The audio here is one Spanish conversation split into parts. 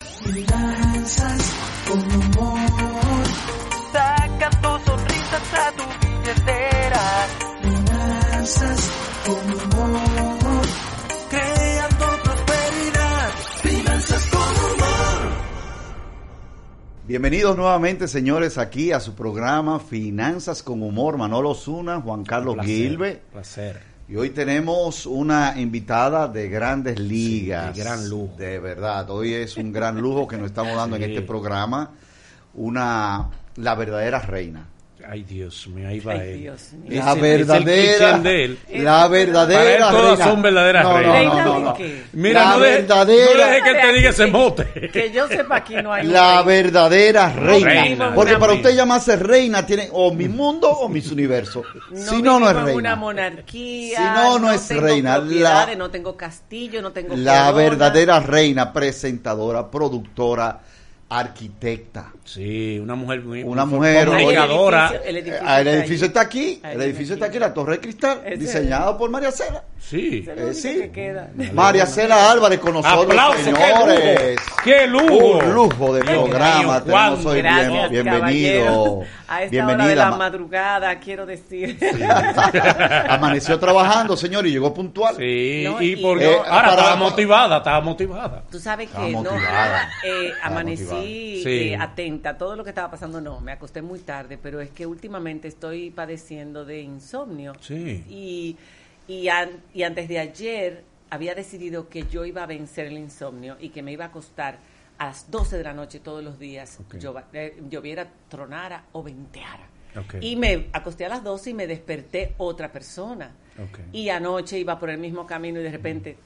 Finanzas con humor. Saca tus sonrisas a tu billetera. Finanzas con humor. Creando prosperidad. Finanzas con humor. Bienvenidos nuevamente, señores, aquí a su programa Finanzas con Humor. Manolo Zuna, Juan Carlos Placer, Gilbe. Placer. Y hoy tenemos una invitada de grandes ligas. de gran lujo. De verdad, hoy es un gran lujo que nos estamos dando en este programa. Una, la verdadera reina. Ay, Dios mío, ahí va Ay, él. Dios mío. La verdadera, de él. la verdadera Para él todas reina. son verdaderas no, reinas. No, no, no. Mira, La no, de- verdadera- no deje que él te diga ese mote. Que yo sepa aquí no hay La verdadera reina. reina, Porque para usted llamarse reina tiene o mi mundo o mis universos. si no, no es una reina. monarquía. Si no, no es tengo reina. La- no tengo castillo, no tengo La corona. verdadera reina, presentadora, productora, arquitecta. Sí, una mujer muy Una mujer- Ahí el edificio- el edificio el está edificio ahí. está aquí, el edificio está aquí, la Torre de Cristal, Ese- diseñado por María Cela. Sí. Eh, sí. que queda. María Cela Álvarez con nosotros, Aplausos, señores. qué lujo. Qué lujo. Un lujo de programa. mío, Tenemos hoy bien- Gracias, bienvenido. caballero. A esta hora de Bienvenida. la ma- madrugada, quiero decir. Amaneció trabajando, señor, y llegó puntual. Sí, No, y porque Eh, ahora para- estaba motivada, estaba motivada. Tú sabes Estaba que no, motivada. eh, Estaba Sí. eh, atenta a todo lo que estaba pasando. No, me acosté muy tarde, pero es que últimamente estoy padeciendo de insomnio. Sí. Y, y, an- y antes de ayer había decidido que yo iba a vencer el insomnio y que me iba a acostar a las 12 de la noche todos los días, Ok. llova- eh, lloviera, tronara o venteara. Ok. Y me acosté a las 12 y me desperté otra persona. Ok. Y anoche iba por el mismo camino y de repente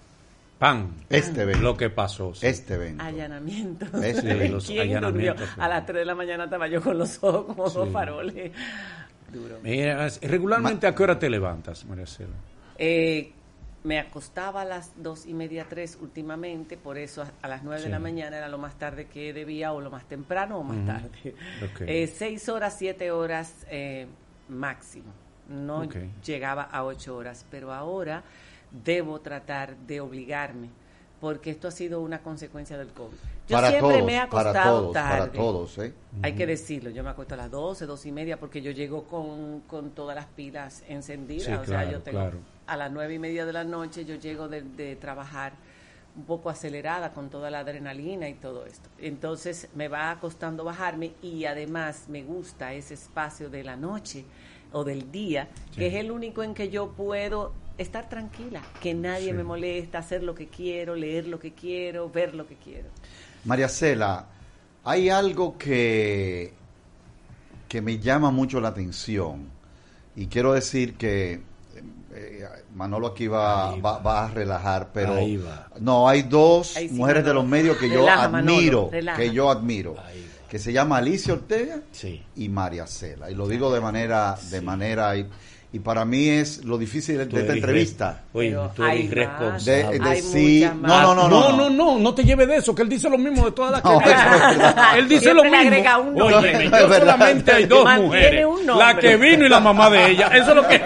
Pan. Este evento. Lo que pasó. sí. Este evento. allanamiento. Este Sí, evento. los ¿Quién durmió? allanamientos. A las 3 de la mañana estaba yo con los ojos como dos faroles. Duro. Mira, regularmente, ¿a qué hora te levantas, María Cela? Eh, me acostaba a las dos y media, tres últimamente, por eso a, a las nueve Sí. de la mañana era lo más tarde que debía o lo más temprano o más tarde. Ok. Eh, seis horas, siete horas eh, máximo. No llegaba a ocho horas, pero ahora debo tratar de obligarme porque esto ha sido una consecuencia del COVID. Yo para siempre todos, me he para acostado todos, tarde. para todos, ¿eh? Hay que decirlo, yo me acuesto a las 12, 12 y media porque yo llego con, con todas las pilas encendidas. Sí, o sea, claro, yo tengo claro. a las nueve y media de la noche, yo llego de, de trabajar un poco acelerada con toda la adrenalina y todo esto. Entonces me va costando bajarme y además me gusta ese espacio de la noche o del día, que es el único en que yo puedo estar tranquila, que nadie Sí. me molesta, hacer lo que quiero, leer lo que quiero, ver lo que quiero. María Cela, hay algo que, que me llama mucho la atención y quiero decir que eh, Manolo aquí va, va, va. va a relajar, pero Ahí va. no, hay dos Ahí sí, mujeres de los medios que yo Relaja, admiro, que yo admiro, Ahí que se llama Alicia Ortega Sí. y María Cela. Y lo digo de manera, de Sí. manera, y, para mí es lo difícil de, de esta entrevista. Oye, tú eres irresponsable. De, de Hay sí, muchas no, más. no, no, no, no, no, no te lleves de eso, que él dice lo mismo de todas las que No, eso es. Él dice Siempre lo le mismo. agrega un nombre. Oye, yo solamente hay dos mujeres. un. La que vino y la mamá de ella. Eso es lo que.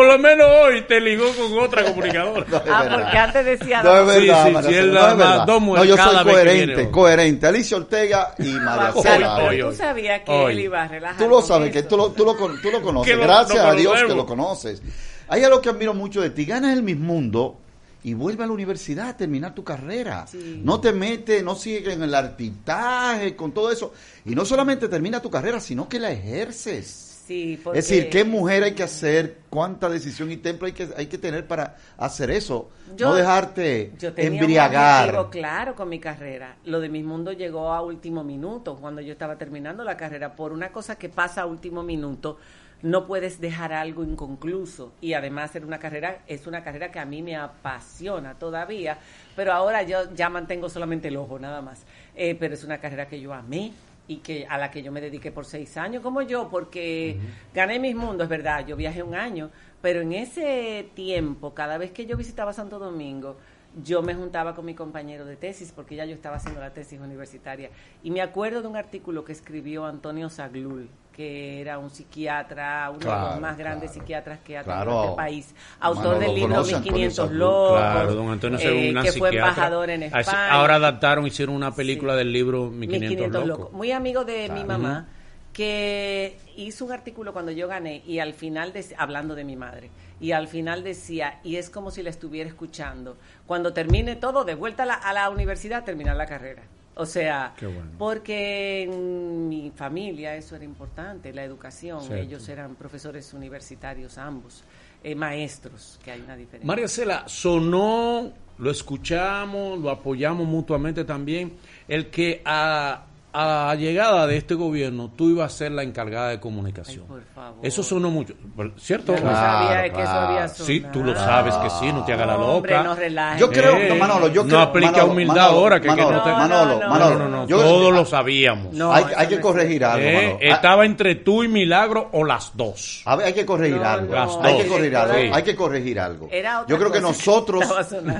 Por lo menos hoy te ligó con otra comunicadora. No, Ah, verdad. porque antes decía No es verdad, sí, sí, no es verdad. No, yo soy coherente, coherente. Alicia Ortega y María Cela. tú sabías que él iba a relajar. Tú lo sabes, que tú lo, tú lo, con- tú lo conoces. Lo- Gracias a Dios que lo conoces. Hay algo que admiro mucho de ti. Ganas el mismo mundo y vuelve a la universidad a terminar tu carrera. Sí. No te metes, no sigues en el artitaje, con todo eso. Y no solamente termina tu carrera, sino que la ejerces. Sí, porque Es decir, ¿qué mujer hay que hacer? ¿Cuánta decisión y templo hay que, hay que tener para hacer eso? Yo- no dejarte Yo tenía un embriagar. objetivo claro con mi carrera. Lo de mi mundo llegó a último minuto, cuando yo estaba terminando la carrera. Por una cosa que pasa a último minuto, no puedes dejar algo inconcluso y además era una carrera es una carrera que a mí me apasiona todavía pero ahora yo ya mantengo solamente el ojo nada más Eh, pero es una carrera que yo amé y que a la que yo me dediqué por seis años como yo porque gané mis mundos es verdad yo viajé un año pero en ese tiempo cada vez que yo visitaba Santo Domingo yo me juntaba con mi compañero de tesis porque ya yo estaba haciendo la tesis universitaria y me acuerdo de un artículo que escribió Antonio Zaglul que era un psiquiatra, uno de Claro, los más grandes claro. psiquiatras que ha Claro. tenido este país, autor del libro conoce, Antonio 1500 Zaglul. locos, Claro, don Antonio eh, que fue embajador en España. Ahora adaptaron, hicieron una película Sí. del libro Mi 500, 1500 Locos. Muy amigo de mi Claro. mamá, que hizo un artículo cuando yo gané y al final, dec- hablando de mi madre, y al final decía, y es como si la estuviera escuchando, cuando termine todo, de vuelta a la, a la universidad, terminar la carrera. O sea, bueno. porque en mi familia eso era importante, la educación. Cierto. Ellos eran profesores universitarios ambos, eh, maestros, que hay una diferencia. María Cela, sonó, lo escuchamos, lo apoyamos mutuamente también, el que a, a llegada de este gobierno tú ibas a ser la encargada de comunicación. Ay, por favor. Eso sonó mucho, ¿cierto? Yo no Claro, sabía que eso claro. había Sí, tú lo sonado. sabes que sí, no te hagas la Hombre, loca. no relajes. Yo creo, Eh, no, Manolo, yo no creo. aplica Manolo, humildad Manolo, ahora, que- que Manolo, no te- Manolo, No, no, No, Manolo, no, no, yo- todos lo sabíamos. No, hay, hay que no corregir algo, Eh, Manolo. Ah, estaba entre tú y Milagro o las dos. A ver, hay que corregir No, algo. Las hay dos. que corregir algo. Sí. Hay que corregir algo. Yo creo que nosotros,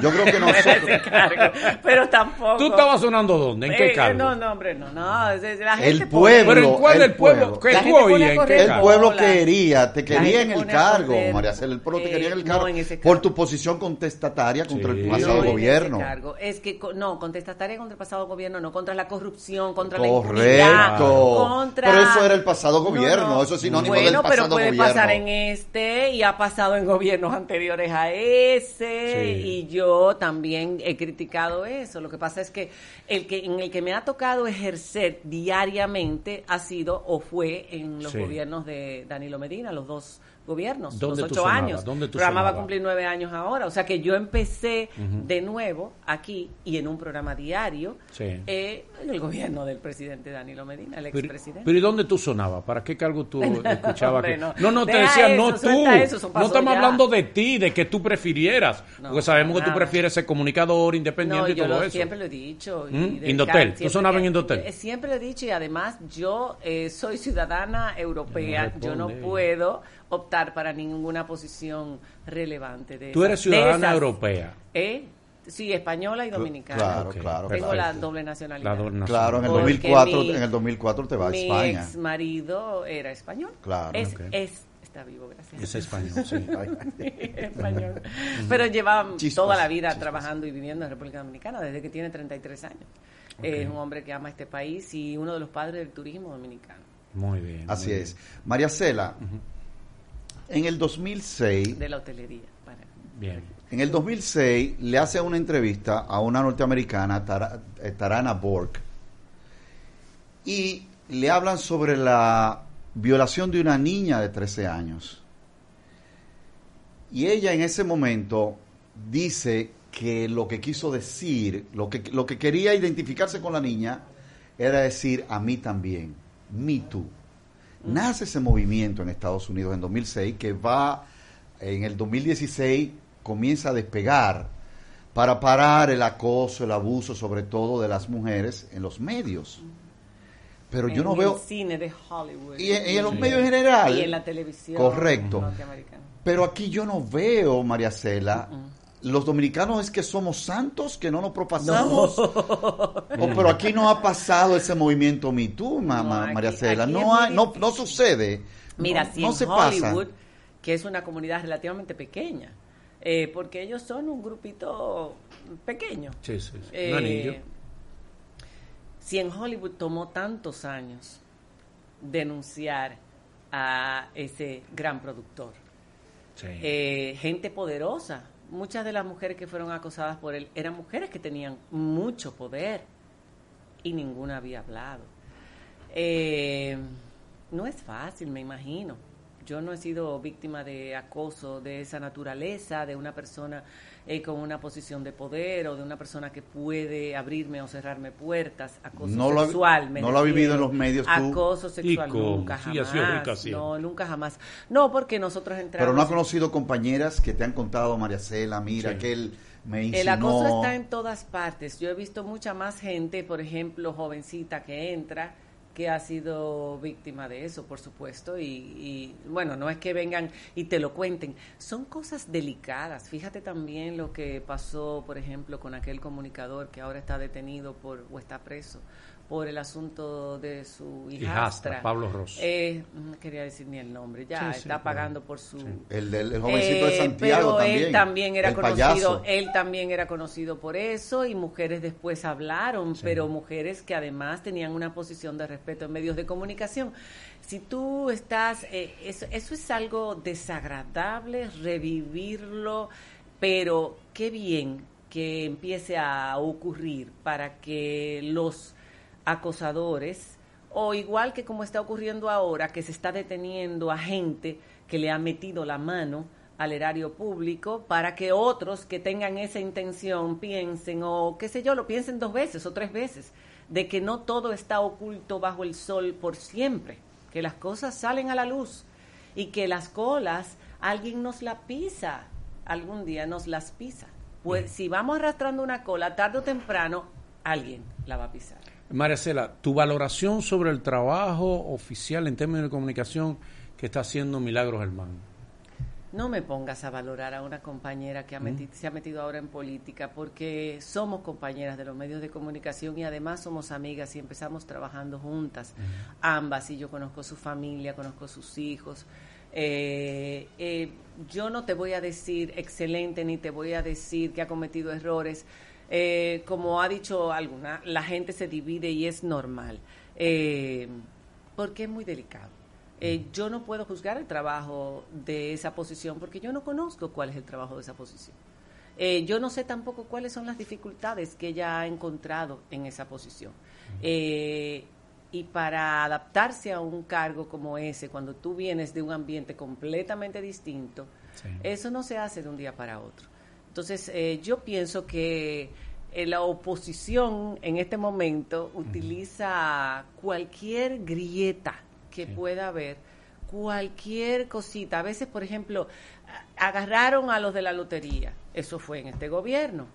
yo creo que nosotros, pero tampoco. ¿Tú estabas sonando dónde? ¿En qué Eh, cargo? No, no, hombre, no, no. La El gente pueblo, pone- ¿Pero cuál el del pueblo? pueblo. ¿Qué el cargo? pueblo quería, te quería en el cargo, María Cela, el pueblo te eh, quería en el no, cargo en ese por cargo. tu posición contestataria contra Sí. el No, pasado ese gobierno. cargo. Es que, no, contestataria contra el pasado gobierno, no contra la corrupción, contra la Correcto. impunidad, contra... Pero eso era el pasado No, gobierno, no. eso es sinónimo bueno, del pasado pero puede gobierno. pasar en este y ha pasado en gobiernos anteriores a ese Sí. y yo también he criticado eso. Lo que pasa es que el que en el que me ha tocado ejercer diariamente ha sido o fue en los Sí. gobiernos de Danilo Medina, los dos gobiernos, ¿Dónde los ocho años. ¿Dónde tú programa va a cumplir nueve años ahora, o sea que yo empecé de nuevo aquí y en un programa diario Sí. eh, en el gobierno del presidente Danilo Medina, el expresidente. pero ¿y dónde tú sonabas? ¿Para qué cargo tú escuchabas? Hombre, que... no. No, no, te decía, eso, no tú. eso, no estamos ya. hablando de ti, de que tú prefirieras. No, porque sabemos que tú prefieres ser comunicador, independiente No, y yo todo lo- eso. siempre lo he dicho. ¿Mm? Indotel, ¿tú sonabas en Indotel? eh, Siempre lo he dicho y además yo eh, soy ciudadana europea. Yo no puedo optar para ninguna posición relevante de Tú eres ciudadana esas. europea. ¿Eh? Sí, española y dominicana. Claro, claro. Tengo la doble nacionalidad. La doble Claro, en el Porque 2004, mi- en el 2004 te vas a Mi España. ex marido era español. Claro. Es, está vivo, gracias. Es español, sí. español. Pero lleva Chispas, toda la vida chispas. trabajando y viviendo en República Dominicana desde que tiene 33 años. Es un hombre que ama este país y uno de los padres del turismo dominicano, Muy bien. Así muy es. María Cela, en el 2006, de la hotelería. para- Bien. en el 2006 le hace una entrevista a una norteamericana, eh, Tarana Borg, y le hablan sobre la violación de una niña de 13 años. Y ella en ese momento dice que lo que quiso decir, lo que, lo que quería identificarse con la niña, era decir a mí también, me too. Nace ese movimiento en Estados Unidos en 2006 que va en el 2016 comienza a despegar para parar el acoso, el abuso sobre todo de las mujeres en los medios. Pero yo en no el veo cine de Hollywood. y en, y en los Sí. medios en general. Y en la televisión Correcto. norteamericana. Pero aquí yo no veo, María Cela, los dominicanos es que somos santos, que no nos propasamos. Oh, pero aquí no ha pasado ese movimiento Me Too, ma- No, ma- aquí- María Cela. No, hay- no, no sucede. Mira, no, si no en se Hollywood, pasa. que es una comunidad relativamente pequeña, eh, porque ellos son un grupito pequeño. Sí, sí. sí. Eh, Un anillo. Si en Hollywood tomó tantos años denunciar a ese gran productor, Sí. eh, gente poderosa, muchas de las mujeres que fueron acosadas por él eran mujeres que tenían mucho poder y ninguna había hablado. Eh, no es fácil, me imagino. Yo no he sido víctima de acoso de esa naturaleza, de una persona eh, con una posición de poder o de una persona que puede abrirme o cerrarme puertas, acoso No lo ha- sexual. me no lo ha vivido en los medios tú. Acoso sexual Ico, nunca sí, jamás. ha sido rica, sí. No, nunca jamás. No, porque nosotros entramos. Pero no ha conocido compañeras que te han contado, María Cela, mira Sí. que él me insinuó. El acoso está en todas partes. Yo he visto mucha más gente, por ejemplo, jovencita que entra, que ha sido víctima de eso, por supuesto. Y, y, bueno, no es que vengan y te lo cuenten. Son cosas delicadas. Fíjate también lo que pasó, por ejemplo, con aquel comunicador que ahora está detenido por o está preso por el asunto de su Hijastra, hijastra. Pablo Ross. Eh, no quería decir ni el nombre. Ya Sí, está pagando por su... El del el jovencito de Eh, Santiago pero también. él también era el conocido, payaso. él también era conocido por eso y mujeres después hablaron, pero mujeres que además tenían una posición de respeto en medios de comunicación. Si tú estás, eh, eso, eso es algo desagradable, revivirlo, pero qué bien que empiece a ocurrir para que los acosadores o igual que como está ocurriendo ahora, que se está deteniendo a gente que le ha metido la mano al erario público para que otros que tengan esa intención piensen o qué sé yo, lo piensen dos veces o tres veces, de que no todo está oculto bajo el sol por siempre, que las cosas salen a la luz y que las colas alguien nos la pisa, algún día nos las pisa. Pues si vamos arrastrando una cola, tarde o temprano, alguien la va a pisar. Maricela, tu valoración sobre el trabajo oficial en términos de comunicación que está haciendo Milagros Germán. No me pongas a valorar a una compañera que ha se ha metido ahora en política, porque somos compañeras de los medios de comunicación y además somos amigas y empezamos trabajando juntas, ambas, y yo conozco su familia, conozco sus hijos. Eh, eh, yo no te voy a decir excelente ni te voy a decir que ha cometido errores. Eh, como ha dicho alguna, la gente se divide y es normal, eh, porque es muy delicado. Eh, yo no puedo juzgar el trabajo de esa posición porque yo no conozco cuál es el trabajo de esa posición. Eh, yo no sé tampoco cuáles son las dificultades que ella ha encontrado en esa posición. Eh, y para adaptarse a un cargo como ese, cuando tú vienes de un ambiente completamente distinto, Sí. eso no se hace de un día para otro. Entonces, eh, yo pienso que eh, la oposición en este momento utiliza cualquier grieta que Sí. pueda haber, cualquier cosita. A veces, por ejemplo, agarraron a los de la lotería. Eso fue en este gobierno.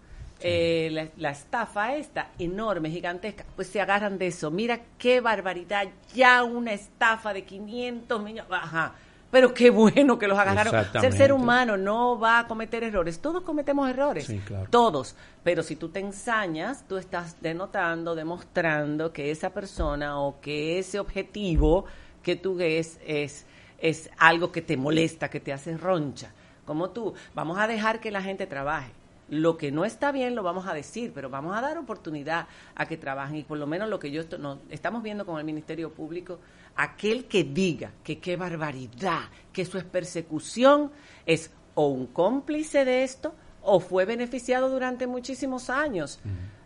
Eh, la, la estafa esta, enorme, gigantesca, pues se agarran de eso. Mira qué barbaridad, ya una estafa de 500 millones. Ajá. Pero qué bueno que los agarraron. O sea, el ser humano no va a cometer errores. Todos cometemos errores. Sí, claro. Todos. Pero si tú te ensañas, tú estás denotando, demostrando que esa persona o que ese objetivo que tú ves es, es algo que te molesta, que te hace roncha. Como tú, vamos a dejar que la gente trabaje. Lo que no está bien lo vamos a decir, pero vamos a dar oportunidad a que trabajen. Y por lo menos lo que yo no, estamos viendo con el Ministerio Público, aquel que diga que qué barbaridad, que eso es persecución, es o un cómplice de esto o fue beneficiado durante muchísimos años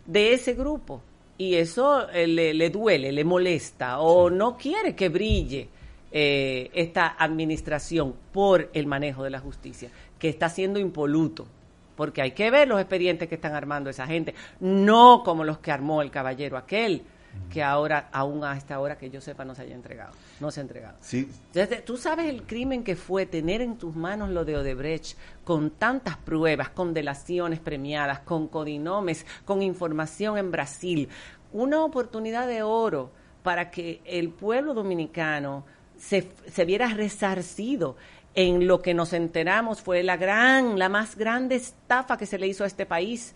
de ese grupo. Y eso eh, le, le duele, le molesta o no quiere que brille eh, esta administración por el manejo de la justicia, que está siendo impoluto. Porque hay que ver los expedientes que están armando esa gente, no como los que armó el caballero aquel, que ahora, aún a esta hora que yo sepa, no se haya entregado. No se ha entregado. Sí, Entonces, Tú sabes el crimen que fue tener en tus manos lo de Odebrecht con tantas pruebas, con delaciones premiadas, con codinomes, con información en Brasil. Una oportunidad de oro para que el pueblo dominicano se, se viera resarcido en lo que nos enteramos fue la gran, la más grande estafa que se le hizo a este país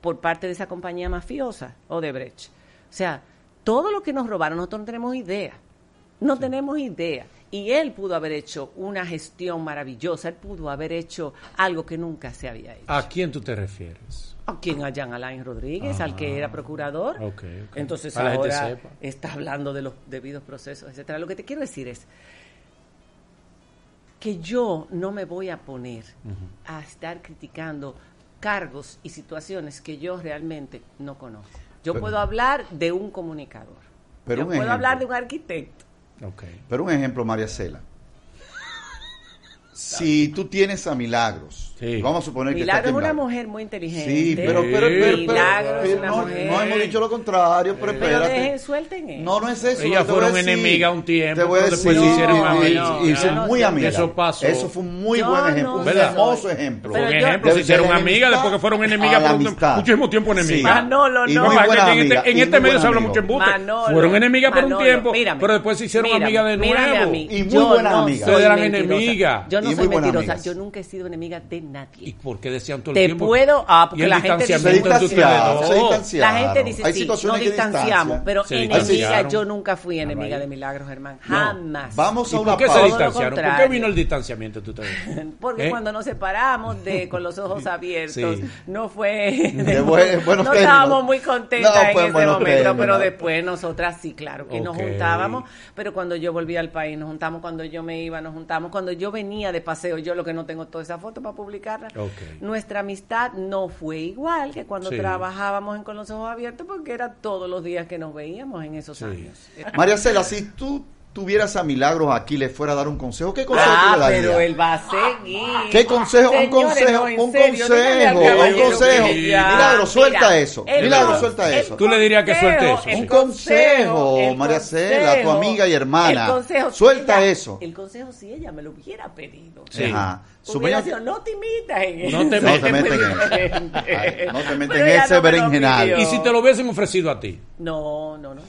por parte de esa compañía mafiosa, Odebrecht. O sea, todo lo que nos robaron, nosotros no tenemos idea. No tenemos idea. Y él pudo haber hecho una gestión maravillosa, él pudo haber hecho algo que nunca se había hecho. ¿A quién tú te refieres? ¿A quién? A Jean Alain Rodríguez, al que era procurador. ok, ok. Entonces Para ahora está hablando de los debidos procesos, etcétera. Lo que te quiero decir es que yo no me voy a poner a estar criticando cargos y situaciones que yo realmente no conozco. Yo Pero- puedo hablar de un comunicador. Pero yo un puedo ejemplo. hablar de un arquitecto. Ok. pero un ejemplo, María Cela. si tú tienes a Milagros, Sí. vamos a suponer que Milagro está es una mujer muy inteligente. Sí, pero, pero, pero, pero- Milagro es pero una no, mujer. no hemos dicho lo contrario, pero Pero espérate. dejen, suelten eso. No, no es eso. Ellas fueron decir. enemigas un tiempo, Te voy a pero decir. después se hicieron y- amigas. y- y No, son no, muy amigas. Eso pasó. Eso fue un muy Yo buen no ejemplo. Un ¿Verdad? hermoso ejemplo. Un Pero ejemplo, se hicieron amigas, después que fueron enemigas por muchísimo tiempo enemigas. Sí. Manolo, Y no. No, en este, en y este medio se habla mucho embuste. Manolo, Fueron enemigas por un tiempo, pero después se hicieron amigas de nuevo. Y muy Yo buenas no amigas. soy Ustedes eran mentirosa. enemigas. Yo no Y soy mentirosa. Yo nunca he sido enemiga de ¿Y nadie. por qué decían todo el Te tiempo? puedo- ah, porque Y la gente dos. distanciaron. La gente dice Hay sí, que distanciamos, pero enemiga yo nunca fui enemiga de Milagros, Germán. Jamás. Vamos ¿Y a una por qué se distanciaron? ¿Por qué vino el distanciamiento ustedes? Porque ¿Eh? cuando nos separamos de con los ojos abiertos, Sí. no fue no estábamos muy contentas No, en en ese momento, términos. pero después nosotras sí, claro, que nos juntábamos, pero cuando yo volví al país nos juntamos, cuando yo me iba nos juntamos, cuando yo venía de paseo, yo lo que no tengo toda esa foto para publicarla. Nuestra amistad no fue igual que cuando Sí. trabajábamos en con los ojos abiertos porque era todos los días que nos veíamos en esos Sí. años. María Cela, si tú tuvieras a Milagros aquí, le fuera a dar un consejo, ¿qué consejo Ah, tú le darías? pero él va a seguir. ¿Qué consejo? Un consejo, no, un serio, consejo, un consejo. que ya, Milagro, suelta mira, eso. el Milagro, con- suelta el eso. Tú le dirías que suelte eso. Un consejo, María Cela, tu amiga y hermana. el consejo, Suelta ella- eso. El consejo si ella me lo hubiera pedido. Sí. Ajá. Sido, no te imitas en eso. No te No te metas en eso. no te metas en ese berenjenal. ¿Y si te lo hubiesen ofrecido a ti? No, no, no.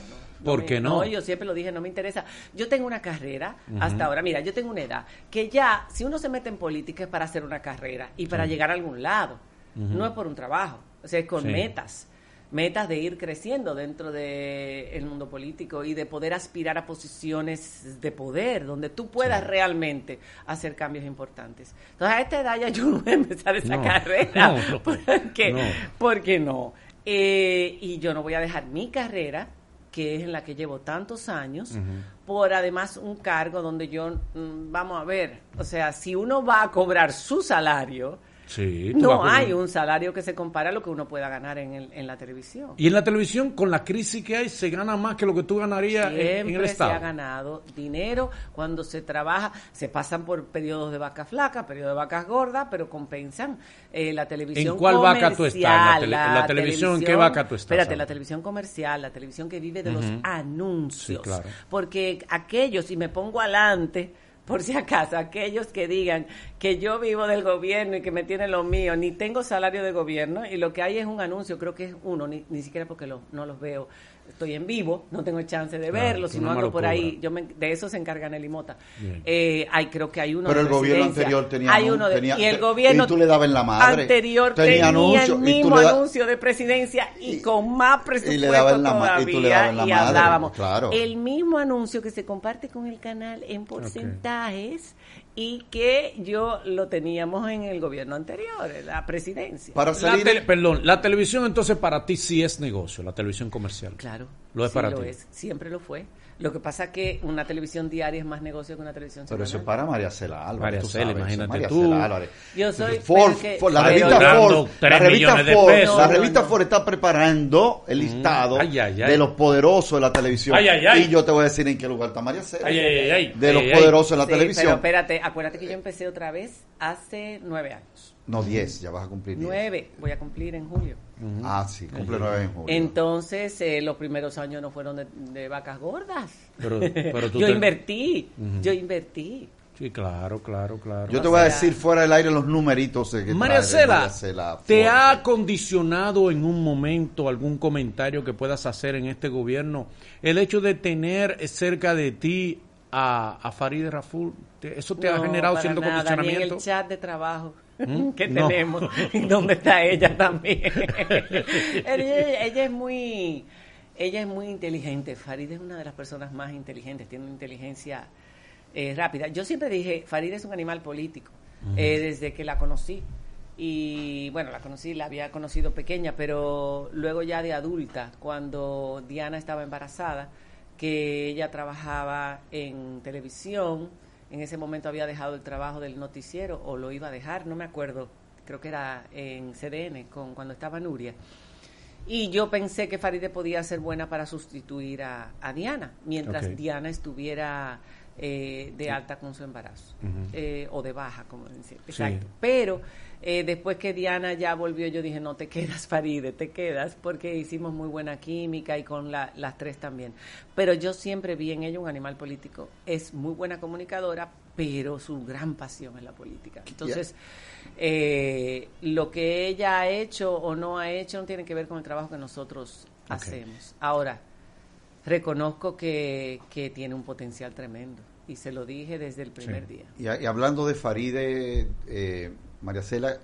¿Por qué no? yo siempre lo dije, no me interesa. Yo tengo una carrera hasta ahora. Mira, yo tengo una edad que ya, si uno se mete en política es para hacer una carrera y para llegar a algún lado. No es por un trabajo, o sea, es con Sí. metas. Metas de ir creciendo dentro del mundo político y de poder aspirar a posiciones de poder, donde tú puedas realmente hacer cambios importantes. Entonces, a esta edad ya yo no voy a empezar esa No, carrera. no, no, porque, no. porque no. Eh, y yo no voy a dejar mi carrera, que es en la que llevo tantos años, por además un cargo donde yo, mm, vamos a ver, o sea, si uno va a cobrar su salario, Sí. no hay un salario que se compara a lo que uno pueda ganar en, el- en la televisión. Y en la televisión, con la crisis que hay, se gana más que lo que tú ganarías en- en, el Siempre se Estado. ha ganado dinero cuando se trabaja, se pasan por periodos de vacas flacas, periodos de vacas gordas, pero compensan eh, la televisión ¿En cuál vaca tú estás? ¿En la comercial, tele- en la televisión, en qué vaca tú estás Espérate, la televisión comercial, la televisión que vive de los anuncios. Sí, claro. Porque aquellos, y me pongo adelante, por si acaso, aquellos que digan que yo vivo del gobierno y que me tienen lo mío, ni tengo salario de gobierno, y lo que hay es un anuncio, creo que es uno, ni, ni siquiera porque no los veo, estoy en vivo, no tengo chance de Claro, verlo, si tú no ando por ahí, yo me- de eso se encarga Nelly Mota. Bien. Eh, hay, creo que hay uno Pero de el gobierno anterior tenía hay uno de, tenía- y el gobierno y tú le dabas en la madre. anterior Tenía tenía, anuncio, y el mismo da- anuncio de presidencia y, y- con más presupuesto y le daba en la todavía y tú le dabas en la y madre, hablábamos. claro. El mismo anuncio que se comparte con el canal en porcentajes y que yo lo teníamos en el gobierno anterior, en la presidencia. Para La salir... perdón, la televisión entonces para ti sí es negocio, la televisión comercial. Claro. Lo es sí para lo ti. es, siempre lo fue. Lo que pasa es que una televisión diaria es más negocio que una televisión Pero eso es para María Cela Álvarez. María tú Cela, sabes eso, imagínate María tú. Cela Álvarez. Yo soy- Ford, pero que- Ford, la revista Ford, la revista Ford, pesos. la revista no. Ford está preparando el listado Ay, ay, ay. de los poderosos de la televisión. Ay, ay, ay. Y yo te voy a decir en qué lugar está María Cela. Ay, ay, ay, ay. De los poderosos de la Sí, televisión. Pero espérate, acuérdate que yo empecé otra vez hace nueve años. No, 10, ya vas a cumplir 10. Nueve, voy a cumplir en julio. Ah, sí, cumple 9 en julio. Entonces, eh, los primeros años no fueron de, de vacas gordas. Pero- pero tú yo te- invertí, yo invertí. Sí, claro, claro, claro. Yo te voy a decir fuera del aire los numeritos eh, que María Cela, María Cela ¿te ha condicionado en un momento algún comentario que puedas hacer en este gobierno el hecho de tener cerca de ti a, a Farideh Raful? ¿Te- ¿Eso te ha generado cierto nada, Ni en condicionamiento? el chat de trabajo ¿Mm? que No. tenemos, donde está ella también. ella, ella es muy, ella es muy inteligente. Farid es una de las personas más inteligentes, tiene una inteligencia eh, rápida. Yo siempre dije, Farid es un animal político, eh, desde que la conocí. Y bueno, la conocí, la había conocido pequeña, pero luego ya de adulta, cuando Diana estaba embarazada, que ella trabajaba en televisión, en ese momento había dejado el trabajo del noticiero o lo iba a dejar, no me acuerdo, creo que era en CDN con cuando estaba Nuria. Y yo pensé que Faride podía ser buena para sustituir a, a Diana, mientras. Diana estuviera eh, de alta con su embarazo eh, o de baja, como. Sí. Exacto. Pero eh, después que Diana ya volvió, yo dije, no te quedas, Faride, te quedas, porque hicimos muy buena química y con la- las tres también. Pero yo siempre vi en ella un animal político. Es muy buena comunicadora, pero su gran pasión es la política. Entonces, eh, lo que ella ha hecho o no ha hecho no tiene que ver con el trabajo que nosotros hacemos. Ahora, reconozco que, que tiene un potencial tremendo y se lo dije desde el primer Sí. día. Y hablando de Faride, eh, María Cela,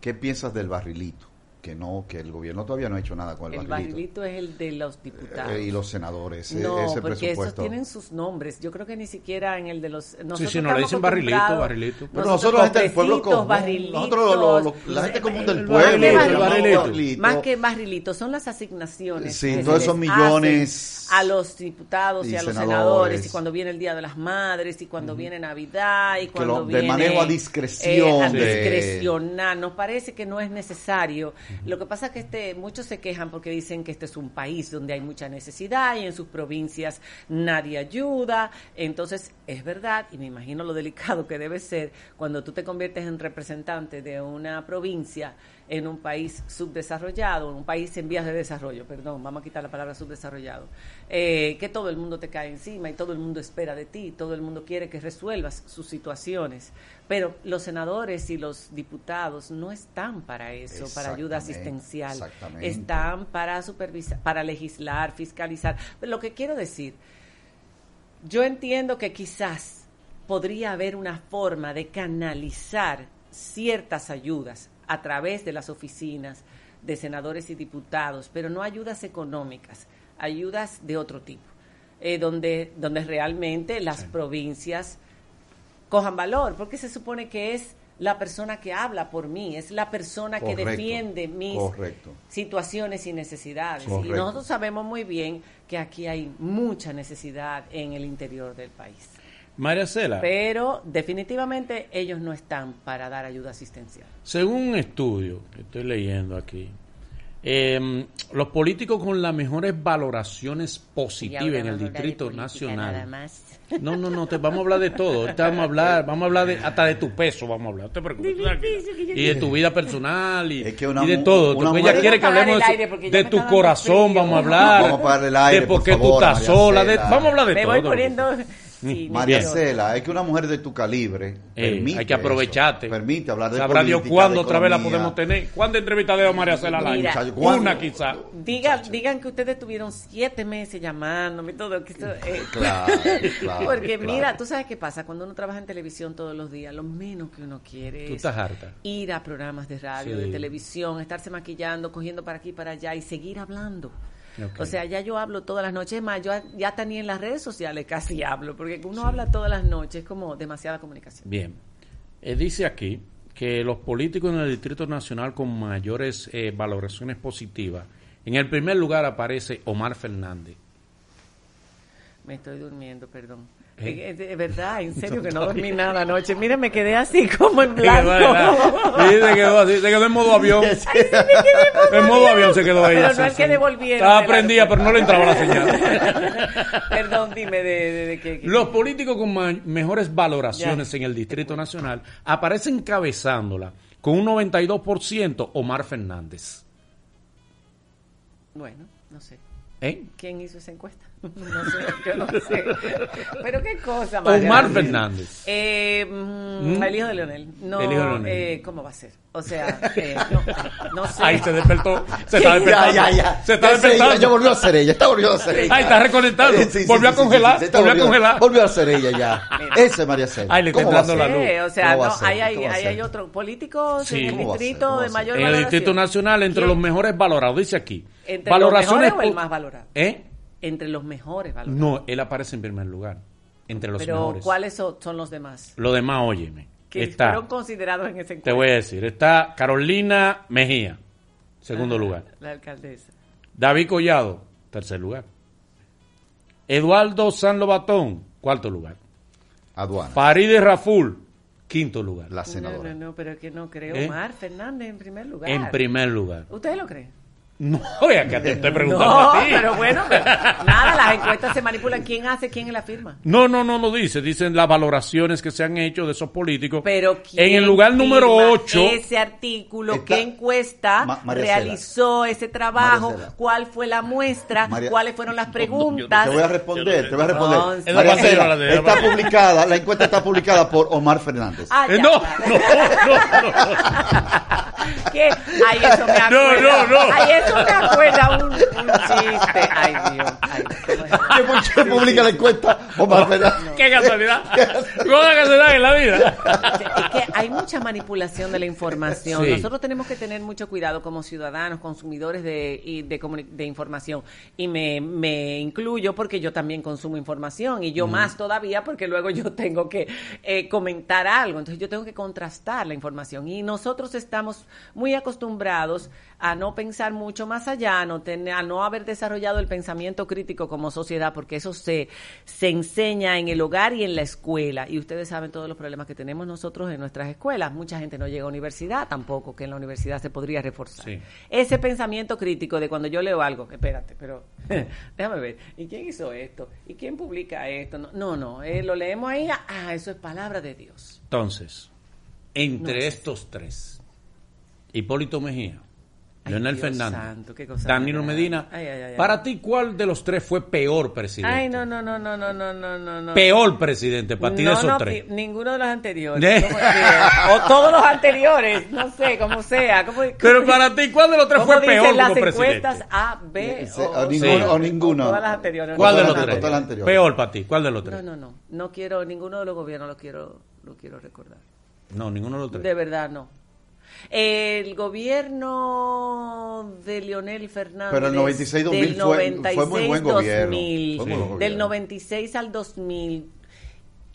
¿qué piensas del barrilito? Que no, que el gobierno todavía no ha hecho nada con el, El barrilito. barrilito es el de los diputados. Eh, y los senadores, e- no, ese porque esos tienen sus nombres. Yo creo que ni siquiera en el de los. Nosotros sí, no, le estamos dicen barrilito, barrilito. Pero nosotros, la gente del pueblo común, barrilitos, nosotros lo- lo- la gente común del el pueblo, barrilito, el barrilito, barrilito. Más que barrilito, son las asignaciones. Sí, que todos esos millones a los diputados y, y a los senadores. senadores, y cuando viene el Día de las Madres, y cuando viene Navidad, y cuando lo- de viene. manejo a discreción a de- discrecionar. Nos parece que no es necesario. Lo que pasa es que este, muchos se quejan porque dicen que este es un país donde hay mucha necesidad y en sus provincias nadie ayuda. Entonces, es verdad, y me imagino lo delicado que debe ser cuando tú te conviertes en representante de una provincia en un país subdesarrollado, en un país en vías de desarrollo, perdón, vamos a quitar la palabra subdesarrollado, eh, que todo el mundo te cae encima y todo el mundo espera de ti, todo el mundo quiere que resuelvas sus situaciones, pero los senadores y los diputados no están para eso, para ayuda asistencial, están para supervisar, para legislar, fiscalizar. Pero lo que quiero decir, yo entiendo que quizás podría haber una forma de canalizar ciertas ayudas a través de las oficinas de senadores y diputados, pero no ayudas económicas, ayudas de otro tipo, eh, donde, donde realmente las provincias cojan valor, porque se supone que es la persona que habla por mí, es la persona que defiende mis correcto. situaciones y necesidades. Y nosotros sabemos muy bien que aquí hay mucha necesidad en el interior del país. María Cela, Pero definitivamente ellos no están para dar ayuda asistencial. según un estudio que estoy leyendo aquí, eh, los políticos con las mejores valoraciones positivas en el Distrito Nacional. No, no, no, te, vamos a hablar de todo. Ahorita vamos a hablar, vamos a hablar de, hasta de tu peso, vamos a hablar. No te preocupes. Y de tu vida personal y, Es que una y de todo. una mujer- ella quiere que Vamos a apagar hablemos el de, tu corazón, frío. vamos a hablar. Vamos a el aire, de por por qué tú estás María sola. de- vamos a hablar de Me todo. voy poniendo... Sí, María. Cela, es que una mujer de tu calibre Eh, permite hay que aprovecharte. eso, permite hablar de Sabrá Dios cuándo otra vez la podemos tener. ¿Cuántas entrevistas de María Cela al ¿cuándo? Una quizá. Diga, digan que ustedes tuvieron siete meses llamándome y todo. Que esto, eh, Claro, claro, Porque claro. mira, tú sabes qué pasa cuando uno trabaja en televisión todos los días, lo menos que uno quiere Tú es harta. ir a programas de radio, Sí. de televisión, estarse maquillando, cogiendo para aquí y para allá y seguir hablando. O sea, ya yo hablo todas las noches, es más, yo ya ni en las redes sociales casi hablo, porque uno habla todas las noches, es como demasiada comunicación. Bien. Eh, dice aquí que los políticos en el Distrito Nacional con mayores eh, valoraciones positivas. En el primer lugar aparece Omar Fernández. Me estoy durmiendo, perdón. ¿Eh? Verdad, en serio que no dormí nada anoche. Mira, me quedé así como en Sí, se quedó así, se quedó en modo avión. En modo avión se quedó ella. Pero no es que devolvieron Estaba prendida, pero no le entraba la señal. Perdón, dime de, de, de qué. Los políticos con mejores valoraciones en el Distrito Nacional aparecen encabezándola con un 92% Omar Fernández. Bueno, no sé. ¿Eh? ¿Quién hizo esa encuesta? No sé, yo no sé. Pero qué cosa, María. Omar Fernández. Eh, mm, ¿Mm? El hijo de Leonel. No, El hijo de Leonel. eh, ¿cómo va a ser? O sea, eh, no, no sé. Ahí se despertó. Se está despertando. Ya, ya, ya. Se está Ya sé, despertando. Ya, volvió a ser ella, está volvió a ser ella. Ahí está reconectando. Sí, sí, volvió sí, a sí, congelar. sí, sí, está volvió a congelar. Volvió a ser ella ya. Ese es María Cela. Ahí le está ¿Cómo va a entrando la ser? luz. O sea, ¿Cómo va no, a ser? ahí hay, ¿Cómo va a ahí ser? hay otros políticos Sí. en el ¿Cómo va a ser? distrito ¿Cómo va a de ser? mayor En el valoración. Distrito Nacional, entre ¿Quién? los mejores valorados, dice aquí. ¿Entre los mejores o el más valorado? ¿Eh? Entre los mejores valorados. No, él aparece en primer lugar. Entre los Pero, mejores. ¿cuáles son, son los demás? Lo demás, óyeme. Que Está, fueron considerados en ese te encuentro. voy a decir, está Carolina Mejía, segundo lugar. La alcaldesa. David Collado, tercer lugar. Eduardo San Lobatón, cuarto lugar. Aduana, Farideh Raful, quinto lugar. la No, senadora. no, no, pero es que no creo. ¿Eh? Omar Fernández en primer lugar. En primer lugar. ¿Ustedes lo creen? No, ya que te estoy preguntando No, a ti. pero bueno, pero nada, las encuestas se manipulan. ¿Quién hace, quién la firma? No, no, no lo dice. Dicen las valoraciones que se han hecho de esos políticos. Pero ¿quién en el lugar número firma 8. Ese artículo, ¿qué encuesta Ma- realizó ese trabajo? ¿Cuál fue la muestra? María- ¿Cuáles fueron las preguntas? Te voy a responder, te voy a responder. Entonces- Es María de- está publicada, la encuesta está publicada por Omar Fernández. Ah, Eh, ya, no, claro. no, no, no. ¿Qué? Ay, eso me No, no, no. Ay, eso me acuerda un, un chiste. Ay, Dios. Ay, ¿cómo es? ¿Qué por qué publica la encuesta Omar Fernández? Qué casualidad. ¿Cómo casualidad en la vida? Es que hay mucha manipulación de la información. Sí. Nosotros tenemos que tener mucho cuidado como ciudadanos, consumidores de, y de, comuni- de información. Y me, me incluyo porque yo también consumo información y yo más todavía porque luego yo tengo que eh, comentar algo. Entonces yo tengo que contrastar la información. Y nosotros estamos muy acostumbrados a no pensar mucho más allá, a no, tener, a no haber desarrollado el pensamiento crítico como sociedad, porque eso se, se enseña en el hogar y en la escuela. Y ustedes saben todos los problemas que tenemos nosotros en nuestras escuelas. Mucha gente no llega a universidad tampoco, que en la universidad se podría reforzar. Sí. Ese pensamiento crítico de cuando yo leo algo, espérate, pero déjame ver, ¿y quién hizo esto? ¿Y quién publica esto? No, no, no, eh, lo leemos ahí, ah, eso es palabra de Dios. Entonces, entre No sé. estos tres, Hipólito Mejía, Leonel Dios Fernández, santo, qué cosa Danilo. Medina, Ay, ay, ay, ay. para ti, ¿cuál de los tres fue peor presidente? Ay, no, no, no, no, no, no, no, no, no. Peor presidente, para ti de No, esos no, tres. ninguno de los anteriores. ¿De? O todos los anteriores, no sé, como sea. ¿Cómo- Pero para ti, ¿cuál de los tres ¿cómo fue dicen peor las como presidente? encuestas A, B o, o ninguno- o ninguno. Todas las anteriores. ¿Cuál de no, los no, tres? no. Peor para ti, ¿cuál de los No, tres? no, no. No quiero, ninguno de los gobiernos lo quiero, lo quiero recordar. No, ninguno de los tres. De verdad, no. El gobierno de Leonel Fernández. Pero el 96-2000 del fue- fue muy buen gobierno. 2000, Fue muy buen Del gobierno. 96 al 2000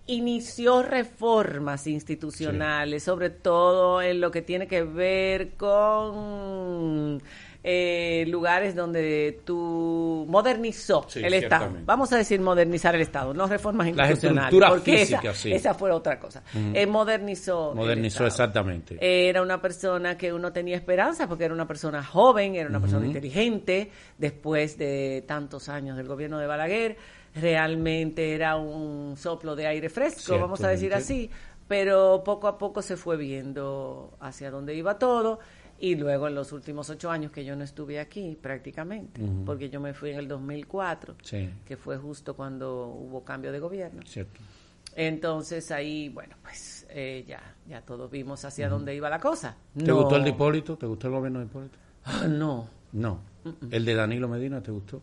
inició reformas institucionales, sobre todo en lo que tiene que ver con eh, lugares donde tú modernizó Sí, el Estado. Vamos a decir modernizar el Estado, no reformas institucionales. porque esa- sí. esa fue otra cosa. Eh, modernizó. el Modernizó Estado. exactamente. Era una persona que uno tenía esperanza porque era una persona joven, era una persona inteligente. Después de tantos años del gobierno de Balaguer, realmente era un soplo de aire fresco, vamos a decir así. Pero poco a poco se fue viendo hacia dónde iba todo. Y luego en los últimos ocho años que yo no estuve aquí prácticamente, porque yo me fui en el 2004, Sí. que fue justo cuando hubo cambio de gobierno. Cierto. Entonces ahí, bueno, pues eh, ya, ya todos vimos hacia dónde iba la cosa. ¿Te gustó el de Hipólito? ¿Te gustó el gobierno de Hipólito? Ah, no. No. ¿El de Danilo Medina te gustó?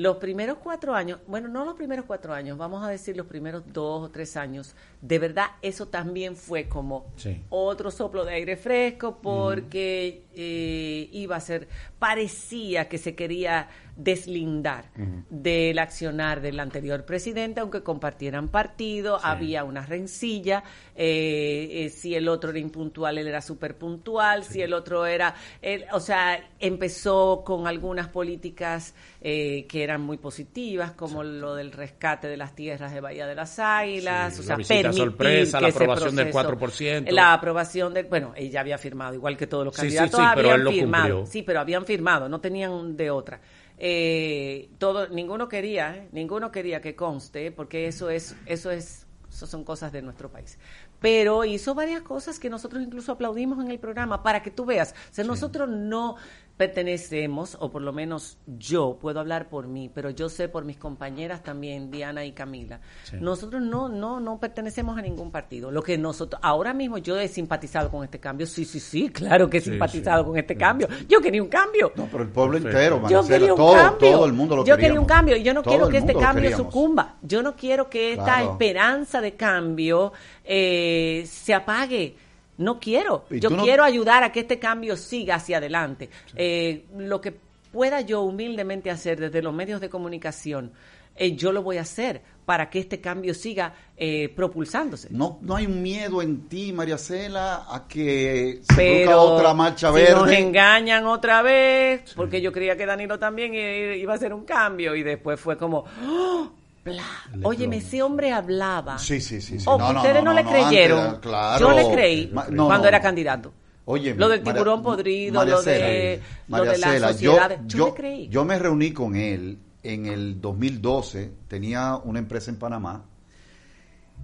Los primeros cuatro años, bueno, no los primeros cuatro años, vamos a decir los primeros dos o tres años, de verdad eso también fue como Sí. otro soplo de aire fresco porque eh, iba a ser, parecía que se quería deslindar del accionar del anterior presidente, aunque compartieran partido, había una rencilla, eh, eh, si el otro era impuntual, él era súper puntual, si el otro era, él- o sea, empezó con algunas políticas eh, que eran muy positivas, como lo del rescate de las tierras de Bahía de las Águilas, Sí, o la sea, permitir sorpresa, la que aprobación del proceso- 4%. La aprobación del, bueno, ella había firmado, igual que todos los candidatos sí, pero habían él firmado. Sí, pero habían firmado, no tenían de otra. Eh, todo, ninguno quería, ¿eh? ninguno quería que conste, porque eso es, eso es, eso son cosas de nuestro país. Pero hizo varias cosas que nosotros incluso aplaudimos en el programa para que tú veas. O sea, nosotros no pertenecemos, o por lo menos yo puedo hablar por mí, pero yo sé por mis compañeras también, Diana y Camila. Sí. Nosotros no, no, no pertenecemos a ningún partido. Lo que nosotros, ahora mismo yo he simpatizado con este cambio. Sí, sí, sí, claro que he Sí, simpatizado sí. con este cambio. Yo quería un cambio. No, pero el pueblo Perfecto. entero, Yo quería un todo, cambio. todo el mundo lo Yo quería un cambio y yo no Todo quiero que este cambio sucumba. Yo no quiero que esta Claro. esperanza de cambio eh, se apague. No quiero. Yo no- quiero ayudar a que este cambio siga hacia adelante. Eh, lo que pueda yo humildemente hacer desde los medios de comunicación, eh, yo lo voy a hacer para que este cambio siga eh, propulsándose. No, no hay un miedo en ti, María Cela, a que se pero otra marcha si verde. nos engañan otra vez, porque yo creía que Danilo también iba a hacer un cambio y después fue como, ¡oh! Bla. Óyeme, ese hombre hablaba. Sí, sí, sí. sí. Oh, No, ustedes no, no, le creyeron. claro. Yo le creí Ma- cuando era candidato. Oye, Lo del María- tiburón podrido, María lo de, lo María las Cela, sociedades. Yo, yo, le creí. yo me reuní con él en el 2012, tenía una empresa en Panamá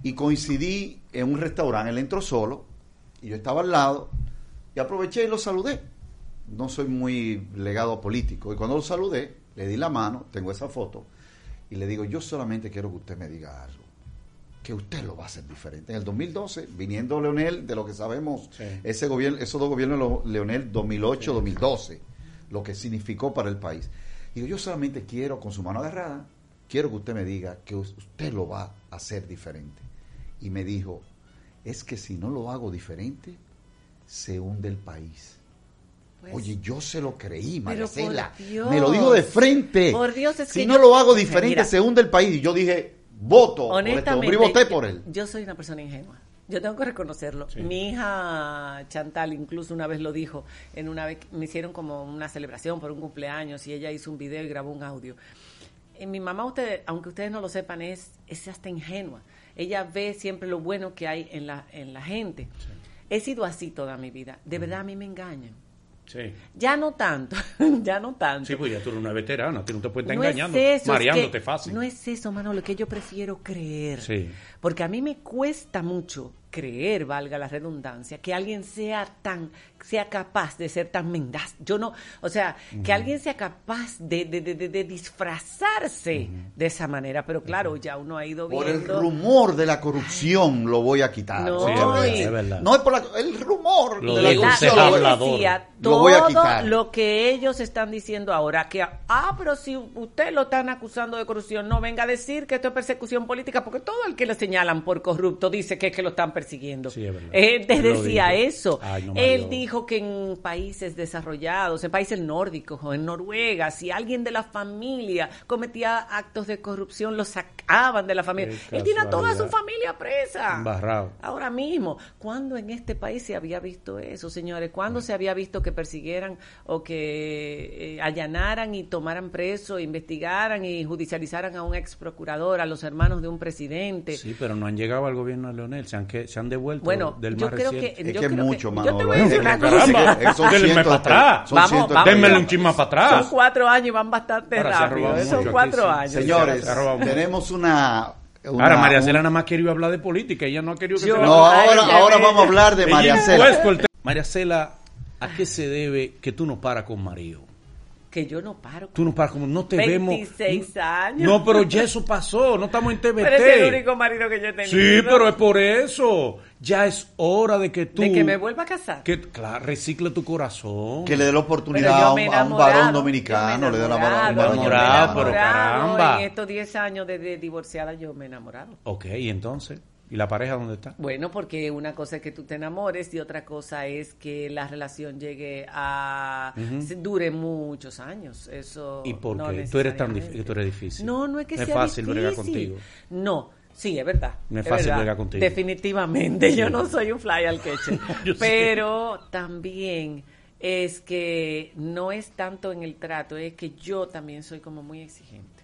y coincidí en un restaurante, él entró solo y yo estaba al lado y aproveché y lo saludé. No soy muy legado político y cuando lo saludé, le di la mano, tengo esa foto y le digo, yo solamente quiero que usted me diga algo que usted lo va a hacer diferente. En el 2012, viniendo Leonel, de lo que sabemos, Sí. ese gobierno, esos dos gobiernos, Leonel 2008-2012, lo que significó para el país. Digo, yo solamente quiero, con su mano agarrada, quiero que usted me diga que us- usted lo va a hacer diferente. Y me dijo, es que si no lo hago diferente, se hunde el país. Pues, Oye, yo se lo creí, Marcela. por Dios. Me lo digo de frente. Por Dios, es si que no yo- lo hago diferente, Mira. se hunde el país. Y yo dije, voto por este hombre y voté por él. Yo soy una persona ingenua. Yo tengo que reconocerlo. Sí. Mi hija Chantal incluso una vez lo dijo. En una vez me hicieron como una celebración por un cumpleaños y ella hizo un video y grabó un audio. Eh, mi mamá, ustedes, aunque ustedes no lo sepan, es, es hasta ingenua. Ella ve siempre lo bueno que hay en la, en la gente. He sido así toda mi vida. De verdad a mí me engañan. Sí. Ya no tanto, ya no tanto. Sí, pues ya tú eres una veterana, tú no te puedes estar No engañando, es eso, es mareándote que- fácil. No es eso, Manolo, que yo prefiero creer. Sí. Porque a mí me cuesta mucho creer, valga la redundancia, que alguien sea tan, sea capaz de ser tan mendaz. Yo no, o sea, que alguien sea capaz de, de, de, de- de disfrazarse de esa manera. Pero claro, ya uno ha ido Por el viendo. rumor de la corrupción lo voy a quitar. No, Sí, es verdad, es- es verdad. No es por la- el rumor Lo de la corrupción. él decía Lo todo voy a quitar. lo que ellos están diciendo ahora, que, ah, pero si usted lo están acusando de corrupción, no venga a decir que esto es persecución política, porque todo el que le señalan por corrupto dice que es que lo están persiguiendo. Sí, es verdad. Él te decía dijo. eso. Ay, no, Él dijo que en países desarrollados, en países nórdicos o en Noruega, si alguien de la familia cometía actos de corrupción, lo sacaban de la familia. Qué Él tiene a toda su familia presa. Embarrado. Ahora mismo, ¿cuándo en este país se había visto eso, señores? ¿Cuándo se había visto que persiguieran o que eh, allanaran y tomaran preso, investigaran y judicializaran a un ex procurador, a los hermanos de un presidente? Sí, pero no han llegado al gobierno de Leonel, se han, se han devuelto Bueno, del yo más reciente. que- Es que es mucho, Manolo. yo te voy a decir una cosa. son cientos para atrás. Vamos, un chisme para atrás. Son cuatro años y van bastante rápido. ¿eh? Son cuatro años. Señores, tenemos una... una- Ahora, María un- Cela nada más quería hablar de política, ella no ha querido que Yo- se No, ahora, ahora vamos a hablar de María Cela. María Cela, ¿a qué se debe que tú no paras con Mario? Que yo no paro. Tú no paras como no te 26 vemos. años. No, pero ya eso pasó, no estamos en TVT. Pero es el único marido que yo he tenido. Sí, pero es por eso. Ya es hora de que tú. De que me vuelva a casar. Que, claro, recicle tu corazón. Que le dé la oportunidad a un, a varón dominicano. Le dé la he enamorado, pero caramba. En estos 10 años de, de divorciada yo me he enamorado. Ok, ¿y entonces? ¿Y la pareja dónde está? Bueno, porque una cosa es que tú te enamores y otra cosa es que la relación llegue a... dure muchos años. Eso ¿Y por no qué? Tú eres tan tú eres difícil. No, no es que No es sea fácil difícil. bregar contigo. No, sí, es verdad. No es fácil verdad. bregar contigo. Definitivamente, yo no soy un fly al queche. Sé. pero también es que no es tanto en el trato, es que yo también soy como muy exigente.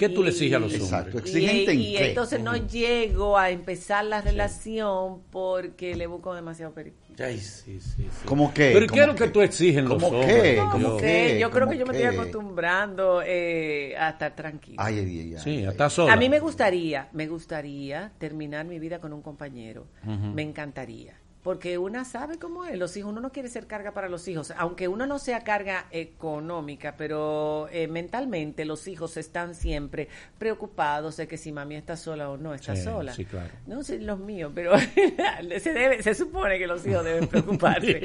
¿Qué tú le exiges a los Exacto. hombres? ¿Exigente en y, y qué? entonces no llego a empezar la relación porque le busco demasiado perico. Ay, sí, sí, sí. ¿Cómo qué? ¿Pero qué es ¿Cómo lo que tú exiges en los ¿Cómo hombres? qué? ¿Cómo qué? yo creo ¿Cómo que yo me qué? estoy acostumbrando eh, a estar tranquila. Ay, ay, ay, ay, Sí, ay. está sola. A mí me gustaría, me gustaría terminar mi vida con un compañero. Me encantaría. Porque una sabe cómo es, los hijos, uno no quiere ser carga para los hijos, aunque uno no sea carga económica, pero eh, mentalmente los hijos están siempre preocupados de que si mami está sola o no está Sí, sola. sí, claro. No sé los míos, pero se debe, se supone que los hijos deben preocuparse.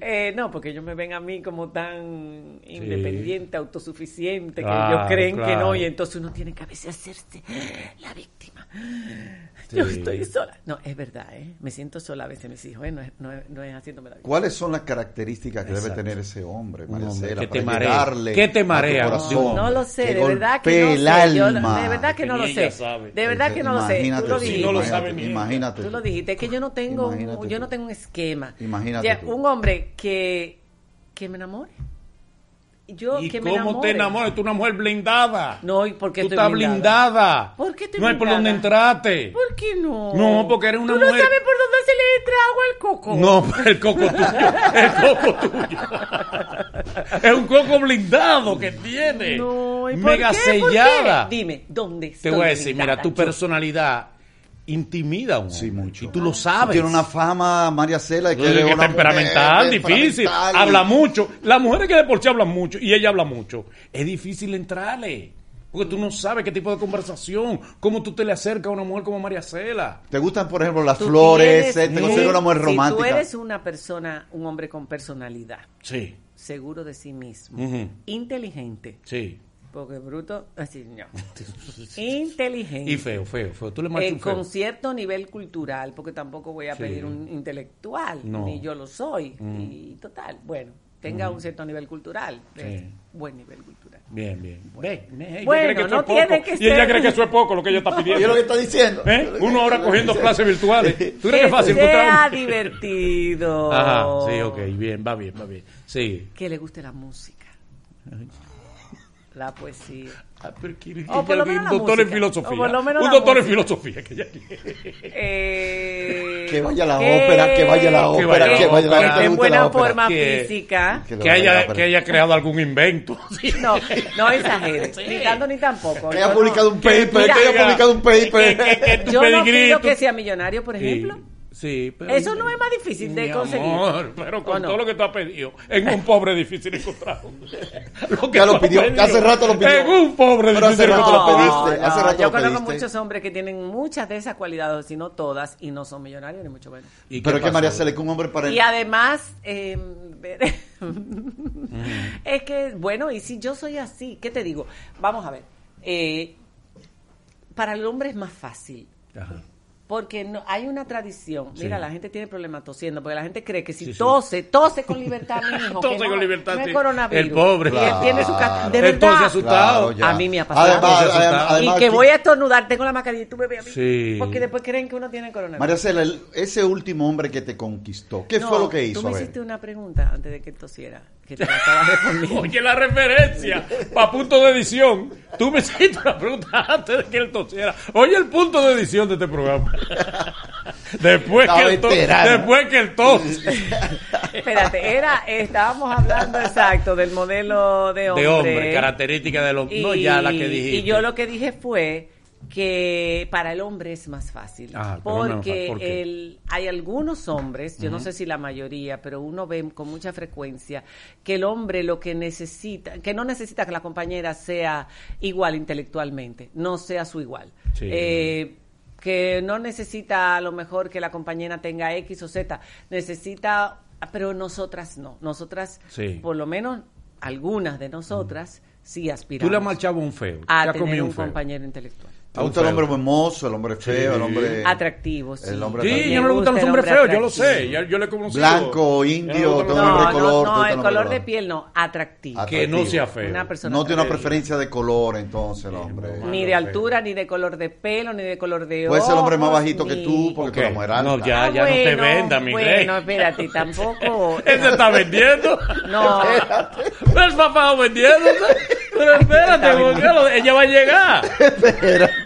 Eh, no, porque ellos me ven a mí como tan independiente, autosuficiente, que ellos creen que no, y entonces uno tiene que a veces hacerse la víctima. Yo estoy sola. No, es verdad, ¿eh? Me siento sola a veces, mis hijos, ¿eh? No es, no es, no es haciéndome la víctima. ¿Cuáles son las características que debe tener ese hombre, que te para marea. ¿Qué te a tu marea? corazón, No lo sé, de verdad que no el sé. Yo- alma? de verdad que no lo sé. sabe. De verdad que no lo sé. Tú Imagínate lo tú, dijiste. Si no lo imagínate, sabe ni ella. Imagínate Tú lo tú. dijiste, es que yo no tengo, Imagínate yo no tengo un esquema. Imagínate Ya, un hombre que, que me enamore. Yo ¿Y que me cómo te enamoras? Tú una mujer blindada. No, ¿y por qué Tú estoy estás blindada? blindada. ¿Por qué estoy No hay por dónde entrarte. ¿Por qué no? No, porque eres una ¿Tú no mujer- sabes por dónde se le entra agua al coco? No, el coco tuyo. El coco tuyo. Es un coco blindado que tiene. No, ¿y por Mega qué? ¿Por qué? sellada. Dime, ¿dónde Te voy a decir, blindada mira, tu yo? personalidad intimida a un Sí, mucho. Y tú lo sabes. Tiene una fama, María Cela, de que una temperamental, mujer difícil. temperamental y- Habla mucho. Las mujeres que de por sí hablan mucho y ella habla mucho, es difícil entrarle. Porque tú no sabes qué tipo de conversación, cómo tú te le acercas a una mujer como María Cela. ¿Te gustan, por ejemplo, las Tú flores? tienes- ¿Te consideras una mujer Si romántica? tú eres una persona, un hombre con personalidad, Sí, seguro de sí mismo, inteligente, sí. Porque bruto, así no, inteligente. Y feo, feo, feo. Tú le marcas Eh, un feo. con cierto nivel cultural, porque tampoco voy a Sí. pedir un intelectual, No. ni yo lo soy. Y total, bueno, tenga un cierto nivel cultural, eh, Sí. buen nivel cultural. Bien, bien. Ve, ve, ella Bueno, cree que eso no es poco, tiene que Y ella cree que eso es poco lo que ella está Yo lo pidiendo. que está diciendo. ¿Eh? Uno ahora cogiendo clases virtuales. ¿Tú crees que Que es fácil sea un- divertido. Ajá, sí, ok, bien, va bien, va bien. Sí. Que le guste la música, la poesía. Ah, pero quiere- O por ella- lo menos la un doctor en música. filosofía. O por lo menos un doctor en filosofía que ella quiere. Eh, Que vaya a la ópera, que vaya a la Que ópera, vaya a la que vaya a la ópera. que en buena forma Que- física. Que Que vaya haya, que haya creado algún invento. Sí. No, no exageres, ni tanto ni tampoco. Que haya publicado no- un paper, que haya publicado un paper. que- que- que Yo no pido que sea millonario, por Sí, ejemplo. Sí, pero. Eso no es más difícil de Mi conseguir. amor, pero con ¿O no? todo lo que tú has pedido, en un pobre difícil encontrar. Lo que Ya lo pidió, pedido, hace rato lo pidió. En un pobre Pero hace difícil rato lo encontrar. pediste, No, hace no, rato yo lo conozco pediste. muchos hombres que tienen muchas de esas cualidades, si no todas, y no son millonarios ni mucho menos. ¿Y Pero es que? María que un hombre para Y además, eh, es que, bueno, y si yo soy así, ¿qué te digo? Vamos a ver. eh, para el hombre es más fácil. Ajá. Porque no, hay una tradición. Mira, Sí. la gente tiene problemas tosiendo, porque la gente cree que si Sí, sí. tose, tose con libertad, mi hijo. que Tose no- con libertad, no es coronavirus. El pobre. Y él tiene su De verdad. asustado. Claro, ya. A mí me ha pasado. Además, Entonces, además, además y que voy a estornudar, tengo la mascarilla y tú me ves a mí. Sí. Porque después creen que uno tiene coronavirus. María Cela, el- ese último hombre que te conquistó, ¿qué No, fue lo que hizo? Tú me hiciste una pregunta antes de que tosiera, que te la. Oye, la referencia para punto de edición. Tú me hiciste una pregunta antes de que él tosiera. Oye, el punto de edición de este programa. Después La que el tos. Después que el tos. Espérate, era, estábamos hablando exacto del modelo de hombre. De hombre, característica del hombre. No, ya la que dijiste. Y yo lo que dije fue que para el hombre es más fácil. Ah, porque el- hay algunos hombres, yo no sé si la mayoría, pero uno ve con mucha frecuencia que el hombre lo que necesita, que no necesita que la compañera sea igual intelectualmente, no sea su igual. Sí. Eh, que no necesita a lo mejor que la compañera tenga X o Z, necesita, pero nosotras no, nosotras, Sí. por lo menos algunas de nosotras, sí aspiramos Tú le marchado un feo. a tener comido un feo. compañero intelectual. ¿Te gusta el hombre hermoso, el hombre feo, el hombre Atractivo, sí. el hombre Sí, atractivo. yo no le gustan los gusta el hombres hombre feos, yo lo sé. Ya, yo le he conocido. Blanco, indio, no todo hombre No, de color, no, ¿te no, el el color hombre de piel no, atractivo. Atractivo. Que no sea feo. Una persona No tiene una preferencia de color entonces el hombre. no, Ni de feo. altura, ni de color de pelo, ni de color de Puede ser el hombre más ojos, bajito que tú, porque tú Ok. eres mujer alta. No, ya, Ah, ya no te venda, mi rey. Bueno, espérate, tampoco. Él se está vendiendo. No. El papá vendiendo. Pero espérate, porque ella va a llegar.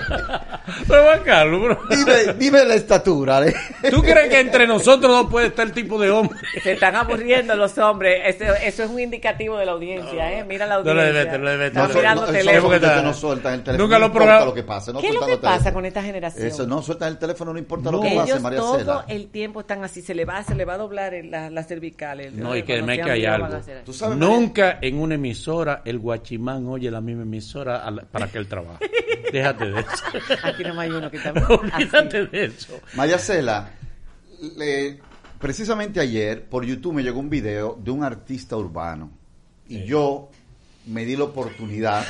Pero Juan Carlos, bro. Dime, dime la estatura. ¿eh? ¿Tú crees que entre nosotros no puede estar el tipo de hombre? Se están aburriendo los hombres. Eso, eso es un indicativo de la audiencia, ¿eh? Mira la No le audiencia. debete, no le. Están No, No, mirando no, teléfono. no sueltan el teléfono. Nunca lo no lo que pase. No ¿Qué es lo que pasa con esta generación? Eso, no sueltan el teléfono, no importa lo que pase, ellos María todo Cela. el tiempo están así, se le va, se le va a doblar el- la, las cervicales. No, y que me que hay algo. Tú sabes, Nunca en una emisora el guachimán oye la misma emisora para que él trabaje. Déjate de eso. Aquí no hay uno que está Olvídate así. de eso. Maya Cela, le- precisamente ayer por YouTube me llegó un video de un artista urbano y yo me di la oportunidad,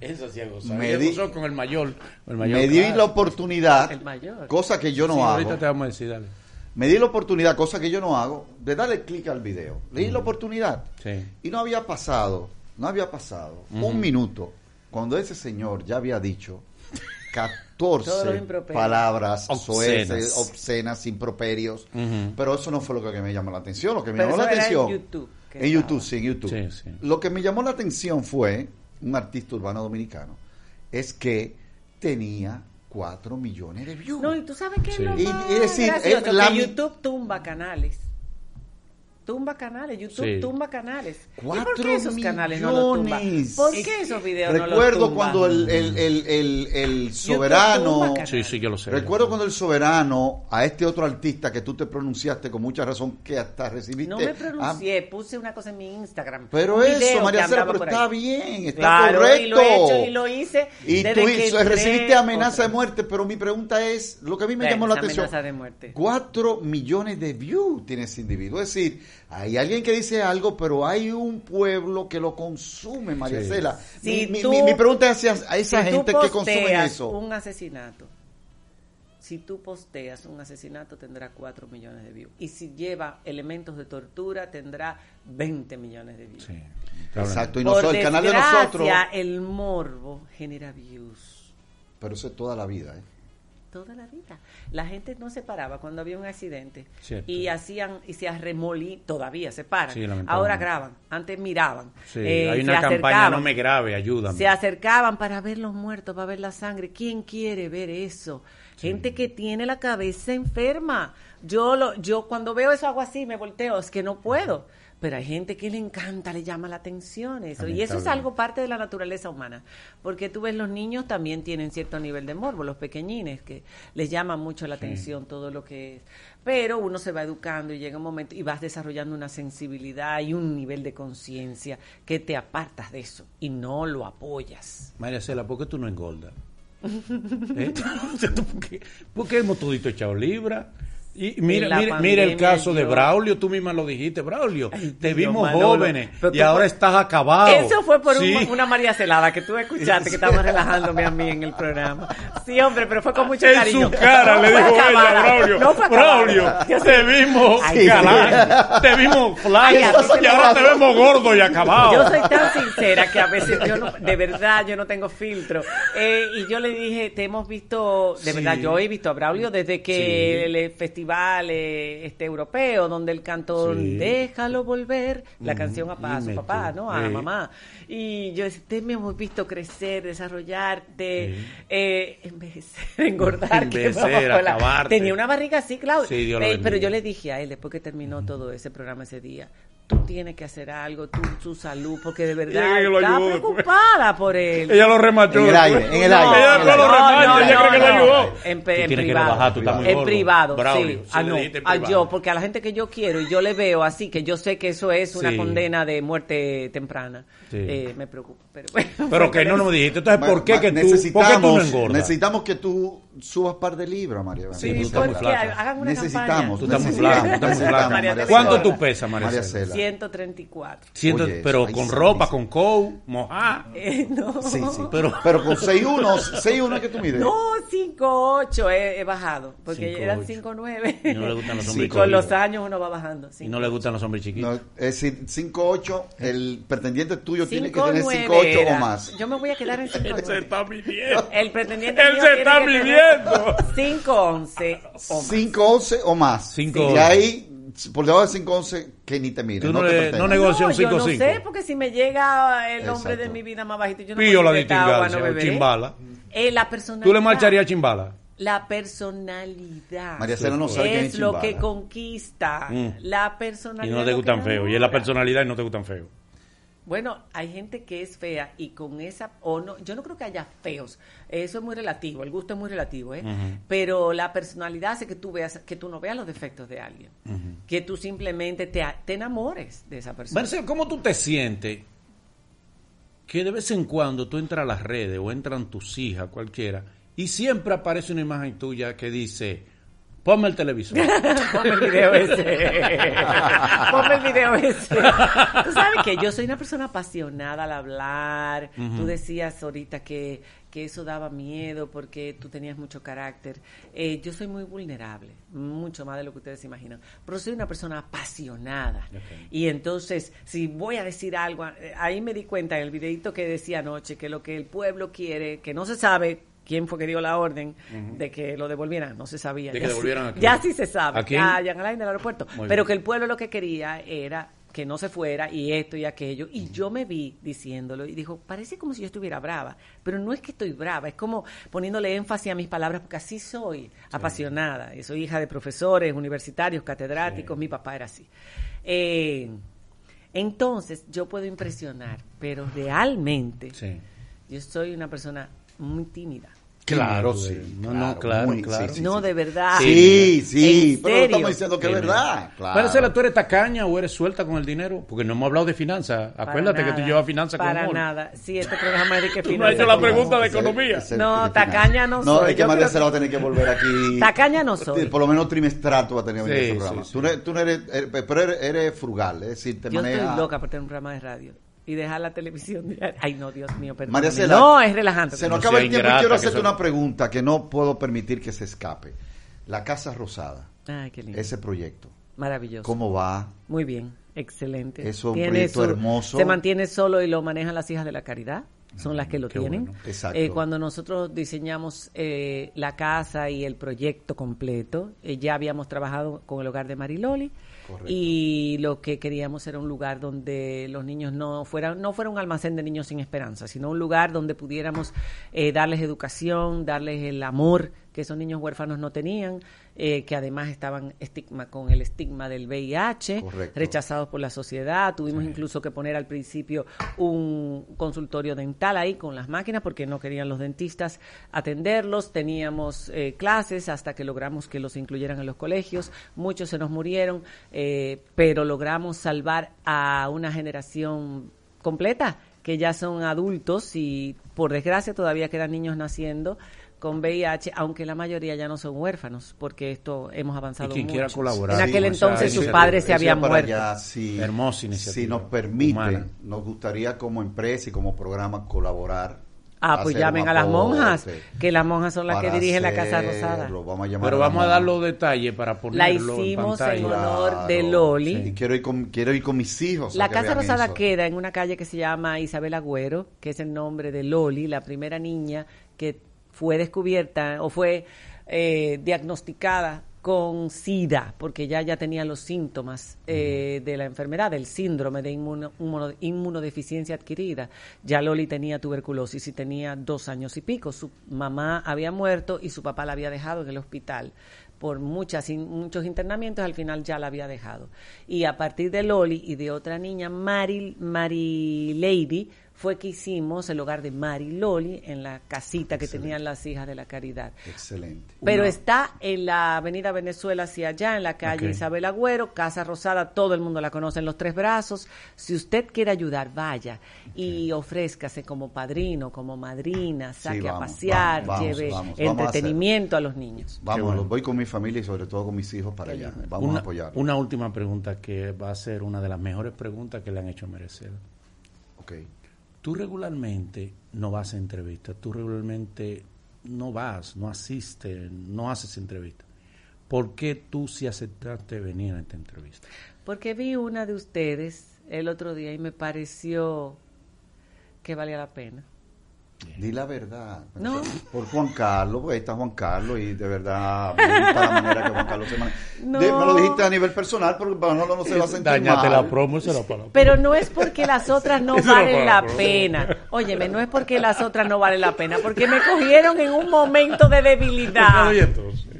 Eso sí. Me di- con el mayor. El mayor me di claro. la oportunidad, El mayor. cosa que yo no Sí, hago, Ahorita te vamos a decir, dale. me di la oportunidad, cosa que yo no hago, de darle clic al video. Le di la oportunidad Sí. y no había pasado, no había pasado un minuto cuando ese señor ya había dicho 14 los improperios. palabras Obscenas. soeces, obscenas, improperios, Ujú. pero eso no fue lo que me llamó la atención, lo que me Pero llamó eso la era en atención. YouTube En. YouTube, sí, en YouTube. Sí, sí. Lo que me llamó la atención fue, un artista urbano dominicano, es que tenía 4 millones de views. No, y tú sabes que Sí. es lo Y- más y decir, eh, la que YouTube tumba canales. Tumba canales, YouTube Sí. tumba canales. ¿Y por Cuatro qué esos canales no los tumba? ¿Por qué esos videos no los Recuerdo tumba? cuando el, el, el, el, soberano... Sí, sí, yo lo sé. Recuerdo cuando el soberano, a este otro artista que tú te pronunciaste con mucha razón, que hasta recibiste... No me ah, pronuncié, puse una cosa en mi Instagram. pero eso, María andaba pero está ahí. bien, está Claro, correcto. y lo he hecho y lo hice. Y desde tú que hizo- recibiste amenaza otra. de muerte, pero mi pregunta es, lo que a mí me llamó la atención, amenaza de muerte. 4 millones de views tiene ese individuo. Es decir, hay alguien que dice algo, pero hay un pueblo que lo consume, María Sí. Cela. Si mi, mi- tú- mi- mi pregunta es hacia a esa si gente que consume eso. un asesinato, si tú posteas un asesinato tendrá 4 millones de views. Y si lleva elementos de tortura tendrá 20 millones de views. Sí. Exacto, y nosotros, el canal de nosotros... el morbo genera views. Pero eso es toda la vida, ¿eh? Toda la vida. La gente no se paraba cuando había un accidente Cierto. y hacían y se arremolí, todavía se paran. Sí. Ahora graban, antes miraban. Sí, Eh, hay se una campaña, acercaban. no me grave, ayúdame. Se acercaban para ver los muertos, para ver la sangre. ¿Quién quiere ver eso? Gente que tiene la cabeza enferma. Yo lo, yo cuando veo eso hago así, me volteo, es que no puedo. Pero hay gente que le encanta, le llama la atención eso. Y eso es algo parte de la naturaleza humana. Porque tú ves, los niños también tienen cierto nivel de morbo, los pequeñines, que les llama mucho la atención todo lo que es. Pero uno se va educando y llega un momento y vas desarrollando una sensibilidad y un nivel de conciencia que te apartas de eso y no lo apoyas. María Cela, ¿por qué tú no engordas? ¿Eh? ¿Por qué, por qué hemos todito echado libra? Y mira, En mira, mira el caso de Braulio, tú misma lo dijiste, Braulio, te vimos jóvenes y ahora estás acabado. Eso fue por un- una María Celada que tú escuchaste que estabas relajándome a mí en el programa. Sí, hombre, pero fue con mucho En cariño. su cara No le dijo ella. Braulio, No. Braulio, Yo te vimos Ay, galán, te vimos flaco y ahora te vemos gordo y acabado. Yo soy tan sincera que a veces yo no, de verdad yo no tengo filtro. Eh, y yo le dije, te hemos visto, de Sí. verdad, yo he visto a Braulio desde que Sí. el festival eh, este europeo, donde él cantó Sí. Déjalo volver, la Ujú. canción a, pa- a su papá. ¿no? A Sí. mamá. Y yo decía, te me hemos visto crecer, desarrollarte, Sí. eh, envejecer, engordar. Envejecer, acabarte. Tenía una barriga así, Claudio. Sí, Eh, pero yo le dije a él, después que terminó todo ese programa ese día, tú tienes que hacer algo, tú, su salud, porque de verdad está ayudó después. preocupada por él. Ella lo remató. En el aire, en el No, aire. Ella no lo ella cree que le ayudó. En, Tú en que privado. bajar, tú estás muy en gordo. privado, Braulio, sí. Ah, no, dijiste en a privado. yo, porque a la gente que yo quiero y yo le veo así, que yo sé que eso es una Sí. condena de muerte temprana, Sí. eh, me preocupa. Pero, bueno, Pero que no nos dijiste. Entonces, ¿por qué, Ma- que tú, necesitamos, ¿por qué tú no engordas? necesitamos que tú subas par de libras, María. Sí, Sí, tú estás muy porque flaca. hagan una necesitamos. campaña. Tú estás muy flaca, tú estás muy flaca. ¿Cuánto tú pesas, María María Cela? Cela. 134. Siento- Oye, pero con ropa, con coat, mojá. Eh, no. Sí, sí. Pero- Pero, con 6'1", 6'1 es que tú mides. No, 5'8 he, he bajado, porque 5'8. eran 5'9. Y no le gustan los hombres Y con los años uno va bajando. Y no le gustan los hombres chiquitos. No, es decir, 5'8", el pretendiente tuyo tiene que 5'9 tener 5'8 era. o más. Yo me voy a quedar en Él se 5'9. está midiendo. El pretendiente Él se está que midiendo. 5'11 o más. 5'11 o más. 5'11. Y ahí, por debajo de 5'11, que ni te miren. Tú no, no te le- pertenece. no negocia- No, yo no 5'5". sé, porque si me llega el hombre Exacto. de mi vida más bajito, yo no Pío la no distingancia, o beberé. chimbala. Eh, la personalidad. ¿Tú le marcharías a chimbala? La personalidad. María Cela no sabe es es lo que conquista. Mm. La Y personalidad. no te gustan feos. Y es la personalidad y no te gustan feos. Bueno, hay gente que es fea y con esa o no, yo no creo que haya feos. Eso es muy relativo, el gusto es muy relativo, ¿eh? Pero la personalidad hace que tú veas que tú no veas los defectos de alguien, que tú simplemente te, te enamores de esa persona. Marcelo, ¿cómo tú te sientes que de vez en cuando tú entras a las redes o entran tus hijas, cualquiera, y siempre aparece una imagen tuya que dice, ponme el televisor? Ponme el video ese. Ponme el video ese. Tú sabes que yo soy una persona apasionada al hablar. Tú decías ahorita que, que eso daba miedo porque tú tenías mucho carácter. Eh, yo soy muy vulnerable, mucho más de lo que ustedes imaginan. Pero soy una persona apasionada. Y entonces, si voy a decir algo, eh, ahí me di cuenta en el videito que decía anoche que lo que el pueblo quiere, que no se sabe quién fue que dio la orden de que lo devolvieran, no se sabía. De Ya que sí- devolvieran a quién. Ya sí se sabe. ¿A quién? A Jean Alain del aeropuerto. Muy Pero bien. que el pueblo lo que quería era que no se fuera y esto y aquello. Y yo me vi diciéndolo y dijo, parece como si yo estuviera brava, pero no es que estoy brava, es como poniéndole énfasis a mis palabras, porque así soy, apasionada. Y soy hija de profesores, universitarios, catedráticos, mi papá era así. Eh, entonces, yo puedo impresionar, pero realmente Sí. yo soy una persona muy tímida. Claro, Sí, sí. no, no, claro, claro. no, de verdad. Sí, sí, ¿En pero serio? estamos diciendo que es verdad. Claro. Pero Cela, ¿tú eres tacaña o eres suelta con el dinero? Porque no hemos hablado de finanzas. Acuérdate que tú llevas finanzas con Para humor. nada. Sí, este programa es de que Tú no has finanzas hecho la pregunta de economía. No, tacaña no No, soy. es que Yo María creo se la va a tener que volver aquí. Tacaña no soy. Por lo menos trimestral tú vas a tener que venir a Sí, ese programa. sí, Tú, sí. no- tú no eres, eres- pero eres, eres frugal, es decir, te Yo estoy loca por tener un programa de radio y dejar la televisión. diaria. Ay, no, Dios mío, perdón. María Cela, No, es relajante. Se nos No acaba el tiempo y quiero hacerte una pregunta que no puedo permitir que se escape. La Casa Rosada, Ay, qué lindo. ese proyecto, Maravilloso. ¿cómo va? Muy bien, excelente. Es un Tiene proyecto hermoso. Se mantiene solo y lo manejan las hijas de la caridad. Son las que lo qué tienen. bueno. Exacto. Eh, cuando nosotros diseñamos eh, la casa y el proyecto completo, eh, ya habíamos trabajado con el hogar de Mariloli Y lo que queríamos era un lugar donde los niños no fueran no fuera un almacén de niños sin esperanza, sino un lugar donde pudiéramos eh, darles educación, darles el amor que esos niños huérfanos no tenían, eh, que además estaban estigma con el estigma del VIH, Correcto. rechazados por la sociedad. Tuvimos incluso que poner al principio un consultorio dental ahí con las máquinas porque no querían los dentistas atenderlos. Teníamos eh, clases hasta que logramos que los incluyeran en los colegios. Muchos se nos murieron, eh, pero logramos salvar a una generación completa que ya son adultos y por desgracia todavía quedan niños naciendo con VIH, aunque la mayoría ya no son huérfanos, porque esto hemos avanzado Y quien mucho. quiera colaborar En aquel entonces sus iniciativa. padres se Eso habían para muerto. allá, si, Hermosa iniciativa Si nos permite, humana. nos gustaría como empresa y como programa colaborar. Ah, pues llamen a las monjas, que las monjas son las que dirigen la Casa Rosada. Vamos a Pero a la vamos a dar los detalles para La ponerlo hicimos en honor de Loli. Y quiero ir con, quiero ir con mis hijos. La Casa Rosada eso. queda en una calle que se llama Isabel Agüero, que es el nombre de Loli, la primera niña que fue descubierta o fue eh, diagnosticada con SIDA, porque ya ya tenía los síntomas eh, de la enfermedad, del síndrome de inmuno- inmuno- inmunodeficiencia adquirida. Ya Loli tenía tuberculosis y tenía dos años y pico. Su mamá había muerto y su papá la había dejado en el hospital por muchas in- muchos internamientos, al final ya la había dejado. Y a partir de Loli y de otra niña, Mari, Mari Lady, fue que hicimos el hogar de Mari Loli en la casita que tenían las hijas de la caridad. Excelente. Pero Una- está en la avenida Venezuela hacia allá, en la calle. Isabel Agüero, Casa Rosada, todo el mundo la conoce en los tres brazos. Si usted quiere ayudar, vaya y ofrézcase como padrino, como madrina, saque vamos, a pasear, vamos, lleve vamos, vamos a entretenimiento a, los niños. Vamos, bueno. voy con mi familia y sobre todo con mis hijos para allá. Vamos una, a apoyar. una última pregunta que va a ser una de las mejores preguntas que le han hecho a Merecer. Ok. Tú regularmente no vas a entrevistas, tú regularmente no vas, no asistes, no haces entrevistas. ¿Por qué tú sí aceptaste venir a esta entrevista? Porque vi una de ustedes el otro día y me pareció que valía la pena. Di la verdad. No. Por Juan Carlos, porque ahí está Juan Carlos y de verdad me gusta la manera que Juan Carlos se maneja. No. De- me lo dijiste a nivel personal porque para no, no se va a sentir Dañate mal. la promo, era para la Pero no es porque las otras no valen la la pena. Óyeme, no es porque las otras no valen la pena, porque me cogieron en un momento de debilidad.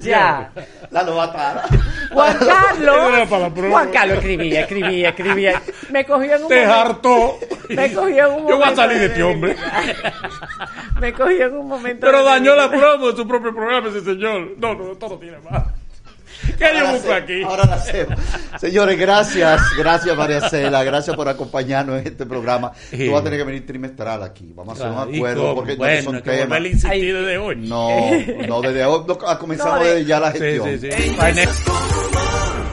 Y Ya. La novatada. Juan Carlos. Juan Carlos escribía, escribía, escribía. Me cogió en un Te momento. hartó. Me cogió en un momento. Yo voy a salir de este hombre. Me cogió en un momento. Pero dañó la promo de su propio programa ese señor. No, no, todo tiene más. ¿Qué yo Ahora busco sé- aquí? Ahora la sé. Señores, gracias. Gracias, María Cela. Gracias por acompañarnos en este programa. Sí. Tú vas a tener que venir trimestral aquí. Vamos a hacer un acuerdo porque bueno, no son que temas. insistir desde hoy. No, no, desde hoy no, comenzamos No, de- desde ya la Sí, gestión. sí, sí. Humor,